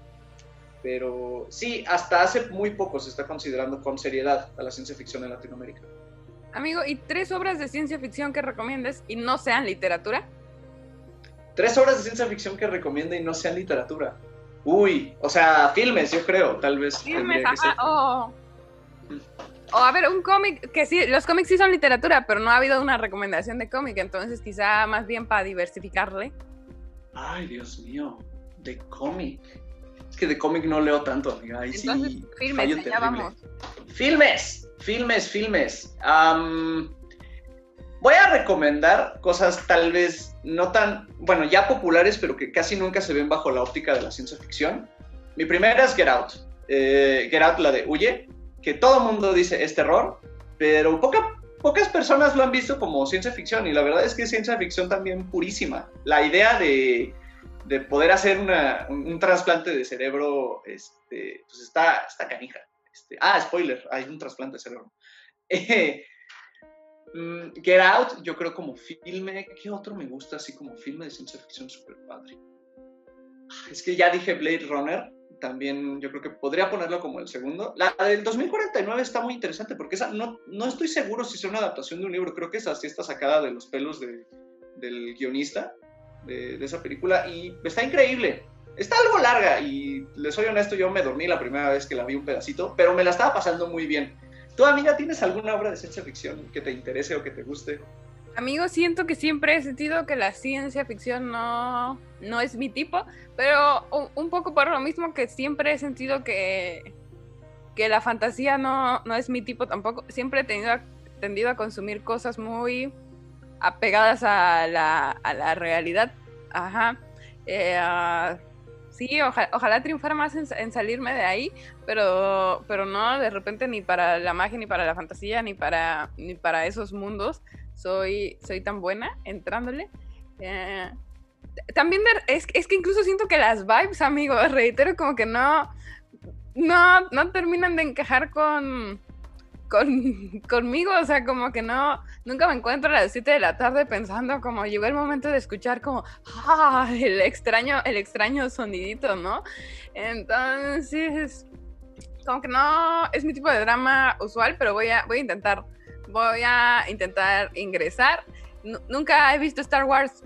Pero sí, hasta hace muy poco se está considerando con seriedad a la ciencia ficción en Latinoamérica. Amigo, ¿y tres obras de ciencia ficción que recomiendes y no sean literatura? Tres obras de ciencia ficción que recomiende y no sean literatura. Uy, o sea, filmes, yo creo, tal vez. Filmes, ajá, o... O a ver, un cómic, que sí, los cómics sí son literatura, pero no ha habido una recomendación de cómic, entonces quizá más bien para diversificarle. Ay, Dios mío, de cómic. Es que de cómic no leo tanto, amiga. Ahí sí, filmes, ya vamos. Filmes. Filmes, filmes. voy a recomendar cosas tal vez no tan, bueno, ya populares, pero que casi nunca se ven bajo la óptica de la ciencia ficción. Mi primera es Get Out. Eh, Get Out, la de Huye, que todo el mundo dice es terror, pero pocas personas lo han visto como ciencia ficción y la verdad es que es ciencia ficción también purísima. La idea de, poder hacer un, trasplante de cerebro este, pues está, está canija. Este, ah, spoiler, hay un trasplante de cerebro. Mm, Get Out, yo creo como filme, ¿qué otro me gusta así como filme de ciencia ficción super padre? Es que ya dije Blade Runner, también yo creo que podría ponerlo como el segundo. La del 2049 está muy interesante porque esa no, no estoy seguro si es una adaptación de un libro, creo que esa sí está sacada de los pelos del guionista de, de, esa película y está increíble. Está algo larga y les soy honesto, yo me dormí la primera vez que la vi un pedacito, pero me la estaba pasando muy bien. ¿Tú, amiga, tienes alguna obra de ciencia ficción que te interese o que te guste? Amigo, siento que siempre he sentido que la ciencia ficción no, no es mi tipo, pero un, poco por lo mismo que siempre he sentido que, que la fantasía no, no es mi tipo tampoco. Siempre he tenido, tendido a consumir cosas muy apegadas a la, a la realidad. Ajá. Eh, Sí, ojalá triunfara más en, salirme de ahí, pero, pero no de repente ni para la magia, ni para la fantasía, ni para, ni para esos mundos soy, soy tan buena entrándole. Eh, también es, es, que incluso siento que las vibes, amigo, reitero, como que no, no, no terminan de encajar con, conmigo, o sea, como que no, nunca me encuentro a las 7 de la tarde pensando como llegó el momento de escuchar como, ah, el extraño, el extraño sonidito, ¿no? Entonces, como que no es mi tipo de drama usual, pero voy a, voy a intentar, voy a intentar ingresar. nunca he visto Star Wars.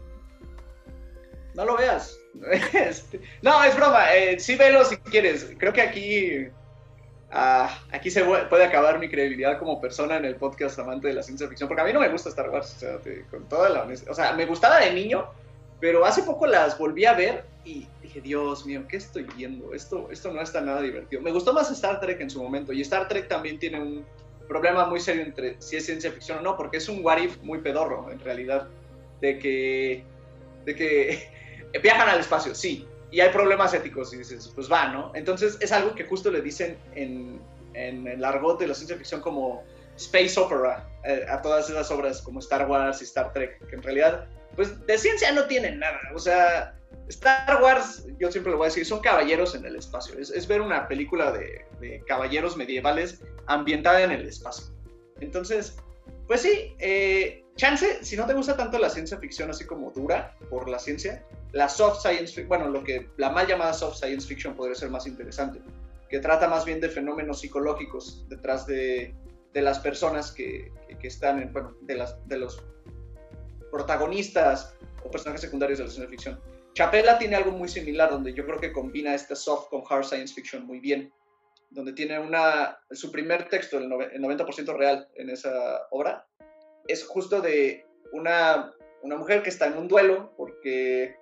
No lo veas, Este, no, es broma. Eh, sí, velo si quieres. Creo que aquí, ah, aquí se puede acabar mi credibilidad como persona en el podcast amante de la ciencia ficción, porque a mí no me gusta Star Wars, o sea, con toda la honestidad. O sea, me gustaba de niño, pero hace poco las volví a ver y dije, Dios mío, ¿qué estoy viendo? Esto, esto no está nada divertido. Me gustó más Star Trek en su momento, y Star Trek también tiene un problema muy serio entre si es ciencia ficción o no, porque es un what if muy pedorro, en realidad, de que, de que viajan al espacio, sí, y hay problemas éticos, y dices, pues va, ¿no? Entonces es algo que justo le dicen en, en el argot de la ciencia ficción como space opera eh, a todas esas obras como Star Wars y Star Trek, que en realidad, pues de ciencia no tienen nada, o sea, Star Wars, yo siempre lo voy a decir, son caballeros en el espacio, es, es ver una película de, de, caballeros medievales ambientada en el espacio. Entonces, pues sí, eh, chance, si no te gusta tanto la ciencia ficción así como dura por la ciencia, la soft science fiction, bueno, lo que la mal llamada soft science fiction podría ser más interesante, que trata más bien de fenómenos psicológicos detrás de, de las personas que, que, están, en, bueno, de, las, de los protagonistas o personajes secundarios de la ciencia ficción. Chapela tiene algo muy similar, donde yo creo que combina este soft con hard science fiction muy bien, donde tiene una, su primer texto, el 90% real en esa obra, es justo de una, una mujer que está en un duelo porque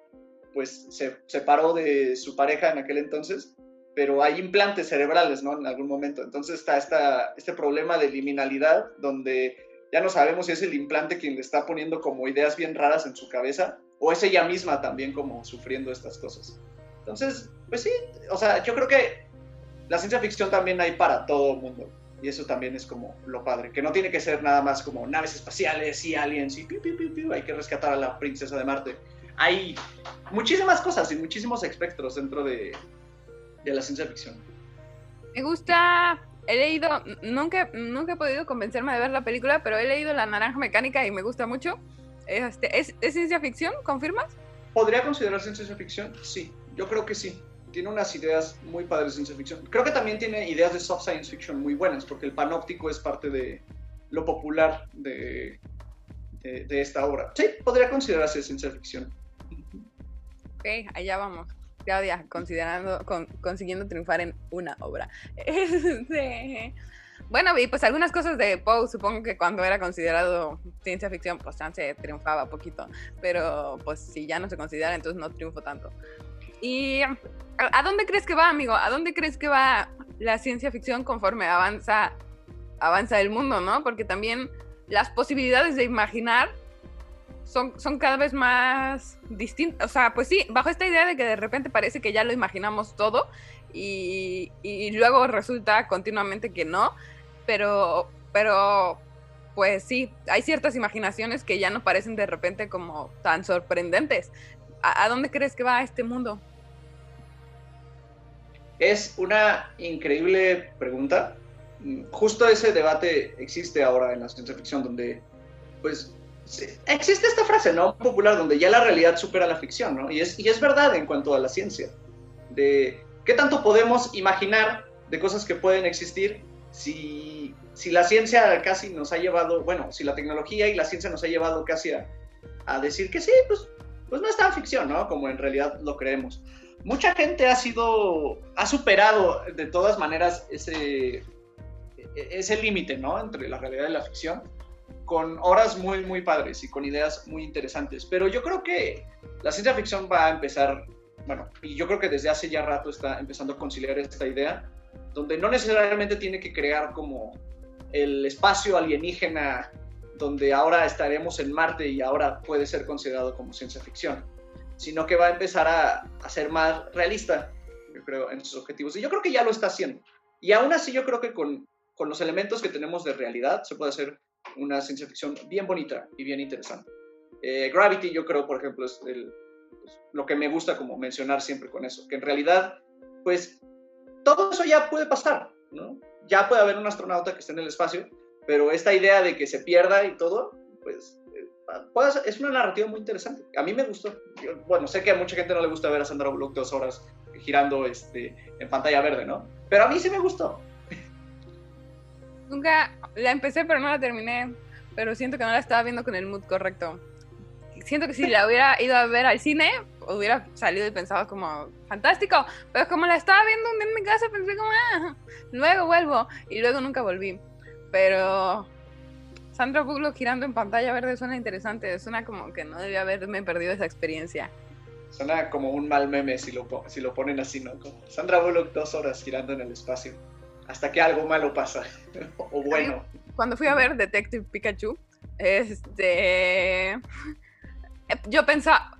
pues se separó de su pareja en aquel entonces, pero hay implantes cerebrales, ¿no? En algún momento. Entonces está esta, este problema de liminalidad donde ya no sabemos si es el implante quien le está poniendo como ideas bien raras en su cabeza o es ella misma también como sufriendo estas cosas. Entonces, pues sí, o sea, yo creo que la ciencia ficción también hay para todo el mundo. Y eso también es como lo padre, que no tiene que ser nada más como naves espaciales y aliens y piu, piu, piu, hay que rescatar a la princesa de Marte hay muchísimas cosas y muchísimos espectros dentro de, de la ciencia ficción. Me gusta, he leído, nunca, nunca he podido convencerme de ver la película, pero he leído La Naranja Mecánica y me gusta mucho. Este, ¿es, ¿Es ciencia ficción? ¿Confirmas? ¿Podría considerarse ciencia ficción? Sí, yo creo que sí. Tiene unas ideas muy padres de ciencia ficción. Creo que también tiene ideas de soft science fiction muy buenas, porque el panóptico es parte de lo popular de, de, de esta obra. Sí, podría considerarse ciencia ficción allá vamos. Claudia, considerando, consiguiendo triunfar en una obra. Este, bueno, y pues algunas cosas de Poe, supongo que cuando era considerado ciencia ficción, pues chance triunfaba poquito, pero pues si ya no se considera, entonces no triunfo tanto. ¿Y a, dónde crees que va, amigo? ¿A dónde crees que va la ciencia ficción conforme avanza, avanza el mundo, no? Porque también las posibilidades de imaginar son, son cada vez más distintas. O sea, pues sí, bajo esta idea de que de repente parece que ya lo imaginamos todo y, y luego resulta continuamente que no, pero, pero pues sí, hay ciertas imaginaciones que ya no parecen de repente como tan sorprendentes. ¿A, a dónde crees que va este mundo? Es una increíble pregunta. Justo ese debate existe ahora en la ciencia ficción, donde pues existe esta frase, ¿no? Popular, donde ya la realidad supera la ficción, ¿no? Y es, y es verdad en cuanto a la ciencia, de qué tanto podemos imaginar de cosas que pueden existir si, si la ciencia casi nos ha llevado, bueno, si la tecnología y la ciencia nos ha llevado casi a, a decir que sí, pues, pues no es tan ficción, ¿no? Como en realidad lo creemos. Mucha gente ha sido, ha superado de todas maneras ese, ese límite, ¿no? Entre la realidad y la ficción con horas muy, muy padres y con ideas muy interesantes. Pero yo creo que la ciencia ficción va a empezar, bueno, y yo creo que desde hace ya rato está empezando a conciliar esta idea, donde no necesariamente tiene que crear como el espacio alienígena donde ahora estaremos en Marte y ahora puede ser considerado como ciencia ficción, sino que va a empezar a, a ser más realista, yo creo, en sus objetivos. Y yo creo que ya lo está haciendo. Y aún así yo creo que con, con los elementos que tenemos de realidad se puede hacer una ciencia ficción bien bonita y bien interesante. Eh, Gravity, yo creo, por ejemplo, es el, pues, lo que me gusta como mencionar siempre con eso, que en realidad, pues, todo eso ya puede pasar, ¿no? Ya puede haber un astronauta que esté en el espacio, pero esta idea de que se pierda y todo, pues, eh, es una narrativa muy interesante. A mí me gustó. bueno, sé que a mucha gente no le gusta ver a Sandra Bullock dos horas girando este, en pantalla verde, ¿no? Pero a mí sí me gustó. Nunca la empecé, pero no la terminé. Pero siento que no la estaba viendo con el mood correcto. Siento que si la hubiera ido a ver al cine, hubiera salido y pensado como, fantástico, pero como la estaba viendo un día en mi casa, pensé como, ah, luego vuelvo, y luego nunca volví. Pero Sandra Bullock girando en pantalla verde suena interesante, suena como que no debía haberme perdido esa experiencia. Suena como un mal meme si lo, si lo ponen así, ¿no? Como Sandra Bullock dos horas girando en el espacio, hasta que algo malo pasa, o bueno. Cuando fui a ver Detective Pikachu, este... Yo pensaba,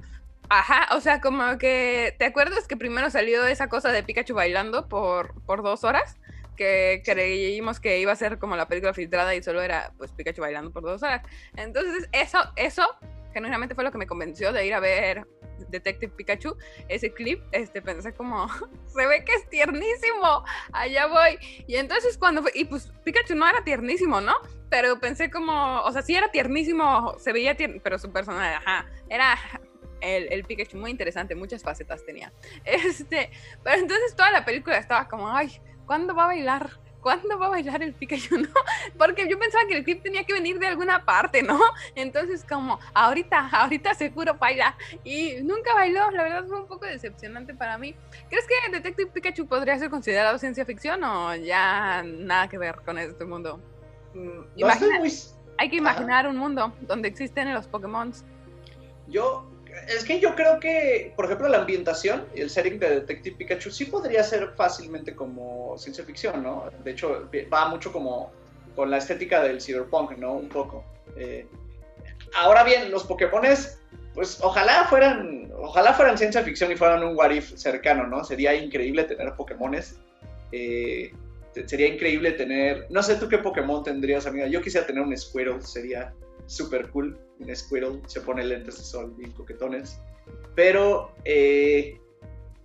Ajá, o sea, como que, ¿te acuerdas que primero salió esa cosa de Pikachu bailando por, por dos horas? Que creímos que iba a ser como la película filtrada y solo era pues Pikachu bailando por dos horas. Entonces, eso, eso genuinamente fue lo que me convenció de ir a ver Detective Pikachu, ese clip, este, pensé como, se ve que es tiernísimo, allá voy. Y entonces cuando fue, y pues Pikachu no era tiernísimo, ¿no? Pero pensé como, o sea, sí era tiernísimo, se veía tierno, pero su personalidad, ajá, era el, el, Pikachu muy interesante, muchas facetas tenía. Este, pero entonces toda la película estaba como, ay, ¿cuándo va a bailar? ¿Cuándo va a bailar el Pikachu? ¿No? Porque yo pensaba que el clip tenía que venir de alguna parte, ¿no? Entonces como, ahorita, ahorita seguro baila. Y nunca bailó, la verdad fue un poco decepcionante para mí. ¿Crees que Detective Pikachu podría ser considerado ciencia ficción o ya nada que ver con este mundo? Mm, Imagina, hay que imaginar un mundo donde existen los Pokémon. Yo es que yo creo que, por ejemplo, la ambientación y el setting de Detective Pikachu sí podría ser fácilmente como ciencia ficción, ¿no? De hecho, va mucho como con la estética del cyberpunk, ¿no? Un poco. Eh, ahora bien, los Pokémones, pues ojalá fueran, ojalá fueran ciencia ficción y fueran un what cercano, ¿no? Sería increíble tener Pokémones. Eh, sería increíble tener, no sé tú qué Pokémon tendrías, amiga. Yo quisiera tener un Squirtle, sería súper cool. Un Squirtle se pone lentes de sol bien coquetones. Pero, eh,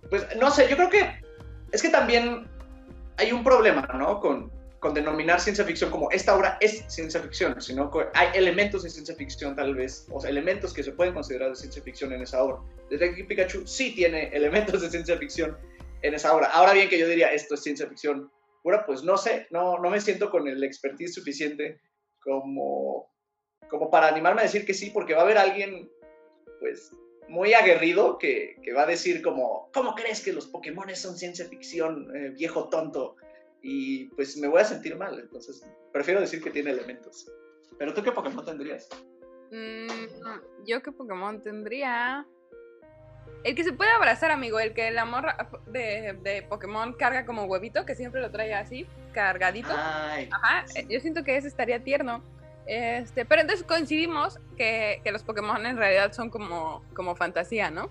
pues no sé, yo creo que es que también hay un problema, ¿no? Con, con denominar ciencia ficción como esta obra es ciencia ficción, sino que hay elementos de ciencia ficción tal vez, o sea, elementos que se pueden considerar de ciencia ficción en esa obra. Detective Pikachu sí tiene elementos de ciencia ficción en esa obra. Ahora bien que yo diría esto es ciencia ficción bueno, pues no sé, no, no me siento con el expertise suficiente como como para animarme a decir que sí, porque va a haber alguien, pues, muy aguerrido que, que va a decir como, ¿cómo crees que los Pokémon son ciencia ficción, eh, viejo tonto? Y pues me voy a sentir mal, entonces prefiero decir que tiene elementos. ¿Pero tú qué Pokémon tendrías? Mm, yo qué Pokémon tendría... El que se puede abrazar, amigo, el que el amor de, de, Pokémon carga como huevito, que siempre lo trae así, cargadito. Ajá, yo siento que ese estaría tierno. Este, pero entonces coincidimos que, que, los Pokémon en realidad son como, como fantasía, ¿no?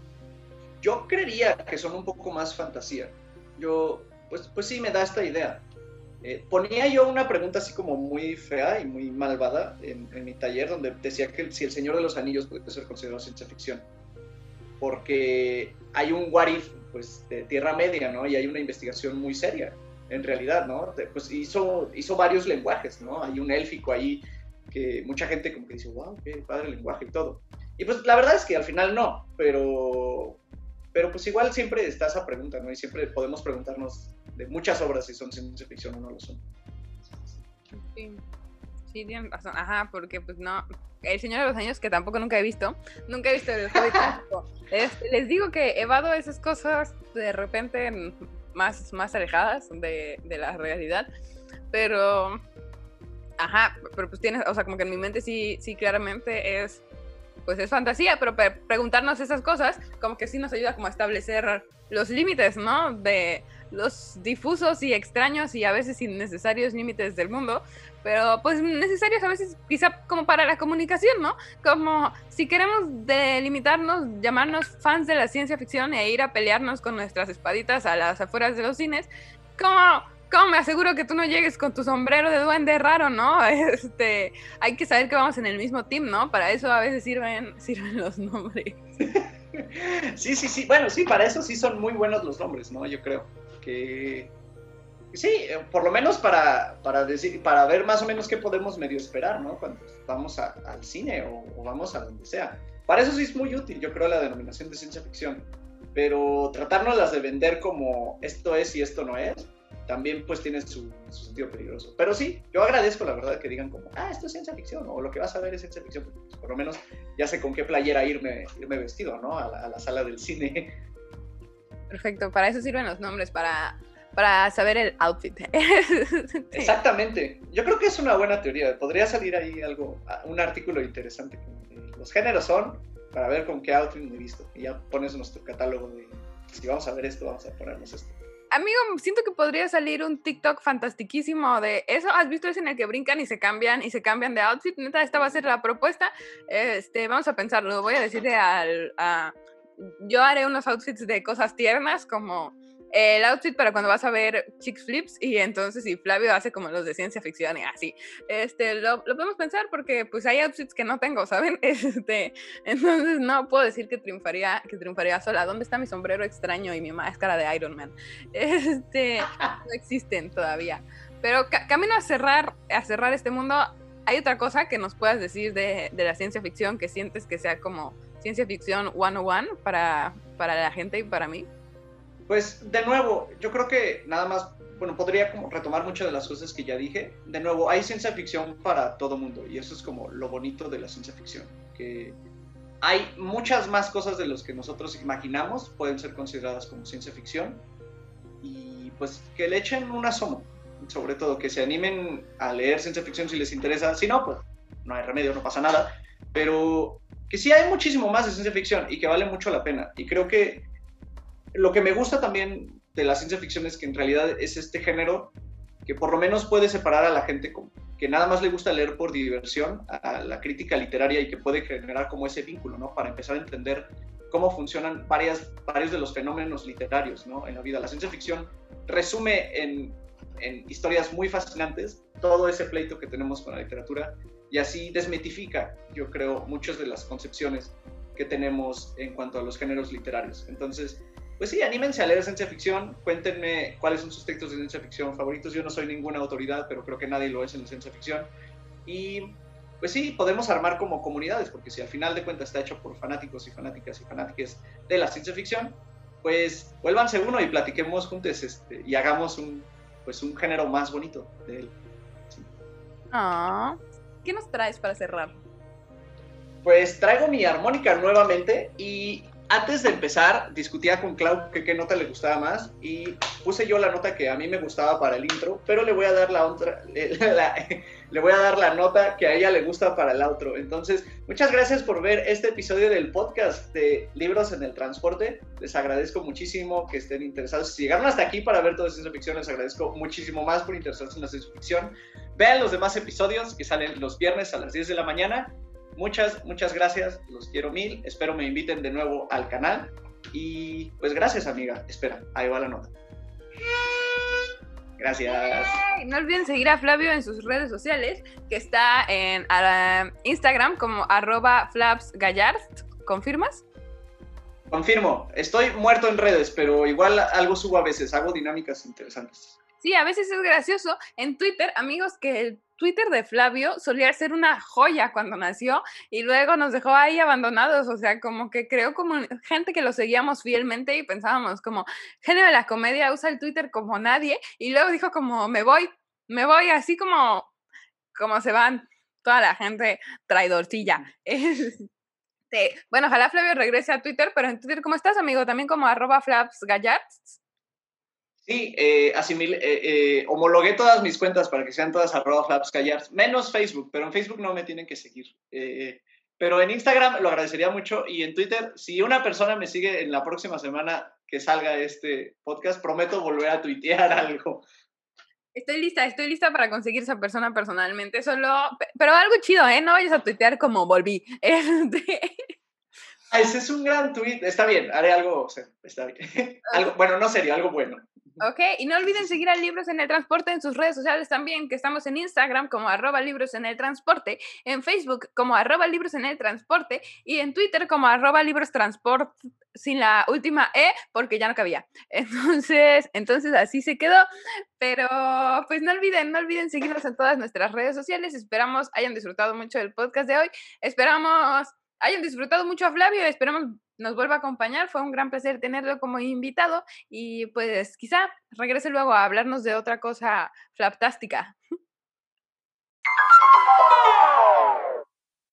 Yo creería que son un poco más fantasía. Yo, pues, pues sí, me da esta idea. Eh, ponía yo una pregunta así como muy fea y muy malvada en, en, mi taller, donde decía que si el Señor de los Anillos puede ser considerado ciencia ficción. Porque hay un what if, pues, de Tierra Media, ¿no? Y hay una investigación muy seria, en realidad, ¿no? Pues hizo, hizo varios lenguajes, ¿no? Hay un élfico ahí que mucha gente como que dice, wow, qué padre el lenguaje y todo. Y pues la verdad es que al final no, pero, pero pues igual siempre está esa pregunta, ¿no? Y siempre podemos preguntarnos de muchas obras si son ciencia ficción o no lo son. Sí, sí, tienen razón. Ajá, porque pues no, El Señor de los Años, que tampoco nunca he visto, nunca he visto el este, Les digo que evado esas cosas de repente más, más alejadas de, de la realidad, pero Ajá, pero pues tienes, o sea, como que en mi mente sí, sí claramente es, pues es fantasía, pero preguntarnos esas cosas como que sí nos ayuda como a establecer los límites, ¿no? De los difusos y extraños y a veces innecesarios límites del mundo, pero pues necesarios a veces quizá como para la comunicación, ¿no? Como si queremos delimitarnos, llamarnos fans de la ciencia ficción e ir a pelearnos con nuestras espaditas a las afueras de los cines, como ¿Cómo me aseguro que tú no llegues con tu sombrero de duende raro, no? Este, hay que saber que vamos en el mismo team, ¿no? Para eso a veces sirven, sirven los nombres. Sí, sí, sí. Bueno, sí, para eso sí son muy buenos los nombres, ¿no? Yo creo que sí, por lo menos para, para, decir, para ver más o menos qué podemos medio esperar, ¿no? Cuando vamos al cine o, o, vamos a donde sea. Para eso sí es muy útil, yo creo, la denominación de ciencia ficción. Pero tratarnos las de vender como esto es y esto no es, también pues tiene su, sentido peligroso. Pero sí, yo agradezco la verdad que digan como, ah, esto es ciencia ficción, o lo que vas a ver es ciencia ficción, pues, por lo menos ya sé con qué playera irme, irme vestido, ¿no? A la, sala del cine. Perfecto, para eso sirven los nombres, para, para saber el outfit. Exactamente, yo creo que es una buena teoría, podría salir ahí algo, un artículo interesante. Los géneros son para ver con qué outfit me visto, y ya pones nuestro catálogo de, si vamos a ver esto, vamos a ponernos esto amigo, siento que podría salir un TikTok fantastiquísimo de eso. ¿Has visto ese en el que brincan y se cambian y se cambian de outfit? Neta, esta va a ser la propuesta. Este, vamos a pensarlo. Voy a decirle al. Yo haré unos outfits de cosas tiernas como el outfit para cuando vas a ver Chick Flips y entonces si Flavio hace como los de ciencia ficción y así. Este, lo, lo, podemos pensar porque pues hay outfits que no tengo, ¿saben? Este, entonces no puedo decir que triunfaría, que triunfaría sola. ¿Dónde está mi sombrero extraño y mi máscara de Iron Man? Este, no existen todavía. Pero camino a cerrar, a cerrar este mundo, ¿hay otra cosa que nos puedas decir de, de la ciencia ficción que sientes que sea como ciencia ficción 101 para, para la gente y para mí? Pues de nuevo, yo creo que nada más, bueno, podría retomar muchas de las cosas que ya dije. De nuevo, hay ciencia ficción para todo mundo y eso es como lo bonito de la ciencia ficción, que hay muchas más cosas de las que nosotros imaginamos pueden ser consideradas como ciencia ficción y pues que le echen un asomo, sobre todo que se animen a leer ciencia ficción si les interesa, si no, pues no hay remedio, no pasa nada, pero que sí hay muchísimo más de ciencia ficción y que vale mucho la pena. Y creo que lo que me gusta también de la ciencia ficción es que en realidad es este género que por lo menos puede separar a la gente que nada más le gusta leer por diversión a la crítica literaria y que puede generar como ese vínculo, ¿no? Para empezar a entender cómo funcionan varias, varios de los fenómenos literarios, ¿no? En la vida. La ciencia ficción resume en, en historias muy fascinantes todo ese pleito que tenemos con la literatura y así desmitifica, yo creo, muchas de las concepciones que tenemos en cuanto a los géneros literarios. Entonces, pues sí, anímense a leer ciencia ficción, cuéntenme cuáles son sus textos de ciencia ficción favoritos. Yo no soy ninguna autoridad, pero creo que nadie lo es en la ciencia ficción. Y pues sí, podemos armar como comunidades, porque si al final de cuentas está hecho por fanáticos y fanáticas y fanáticas de la ciencia ficción, pues vuélvanse uno y platiquemos juntos este, y hagamos un, pues un género más bonito de él. Ah, ¿Qué nos traes para cerrar? Pues traigo mi armónica nuevamente y antes de empezar, discutía con Clau que qué nota le gustaba más y puse yo la nota que a mí me gustaba para el intro, pero le voy a dar la otra, le, voy a dar la nota que a ella le gusta para el outro. Entonces, muchas gracias por ver este episodio del podcast de Libros en el Transporte. Les agradezco muchísimo que estén interesados. Si llegaron hasta aquí para ver todas esas ficción, les agradezco muchísimo más por interesarse en la ciencia ficción. Vean los demás episodios que salen los viernes a las 10 de la mañana Muchas, muchas gracias, los quiero mil, espero me inviten de nuevo al canal y pues gracias amiga, espera, ahí va la nota. Gracias. No olviden seguir a Flavio en sus redes sociales, que está en Instagram como arroba flapsgallard. ¿Confirmas? Confirmo, estoy muerto en redes, pero igual algo subo a veces, hago dinámicas interesantes. Sí, a veces es gracioso. En Twitter, amigos, que el Twitter de Flavio solía ser una joya cuando nació y luego nos dejó ahí abandonados, o sea, como que creó como gente que lo seguíamos fielmente y pensábamos como, género de la comedia usa el Twitter como nadie y luego dijo como, me voy, me voy, así como, como se van toda la gente traidorcilla. Este, bueno, ojalá Flavio regrese a Twitter, pero en Twitter, ¿cómo estás, amigo? También como arroba flapsgallards. Sí, eh, eh, eh, homologué todas mis cuentas para que sean todas arroba flapscallards, menos Facebook, pero en Facebook no me tienen que seguir. Eh, pero en Instagram lo agradecería mucho y en Twitter, si una persona me sigue en la próxima semana que salga este podcast, prometo volver a tuitear algo. Estoy lista, estoy lista para conseguir esa persona personalmente, solo, pero algo chido, ¿eh? No vayas a tuitear como volví. Este... Ese es un gran tweet, está bien, haré algo, está bien. algo, bueno, no serio, algo bueno. Ok, y no olviden seguir a Libros en el Transporte en sus redes sociales también, que estamos en Instagram como arroba libros en el transporte, en Facebook como arroba libros en el transporte y en Twitter como arroba libros transport sin la última E porque ya no cabía. Entonces, entonces así se quedó. Pero pues no olviden, no olviden seguirnos en todas nuestras redes sociales. Esperamos hayan disfrutado mucho del podcast de hoy. Esperamos hayan disfrutado mucho a Flavio. Esperamos nos vuelva a acompañar. Fue un gran placer tenerlo como invitado y pues quizá regrese luego a hablarnos de otra cosa flaptástica.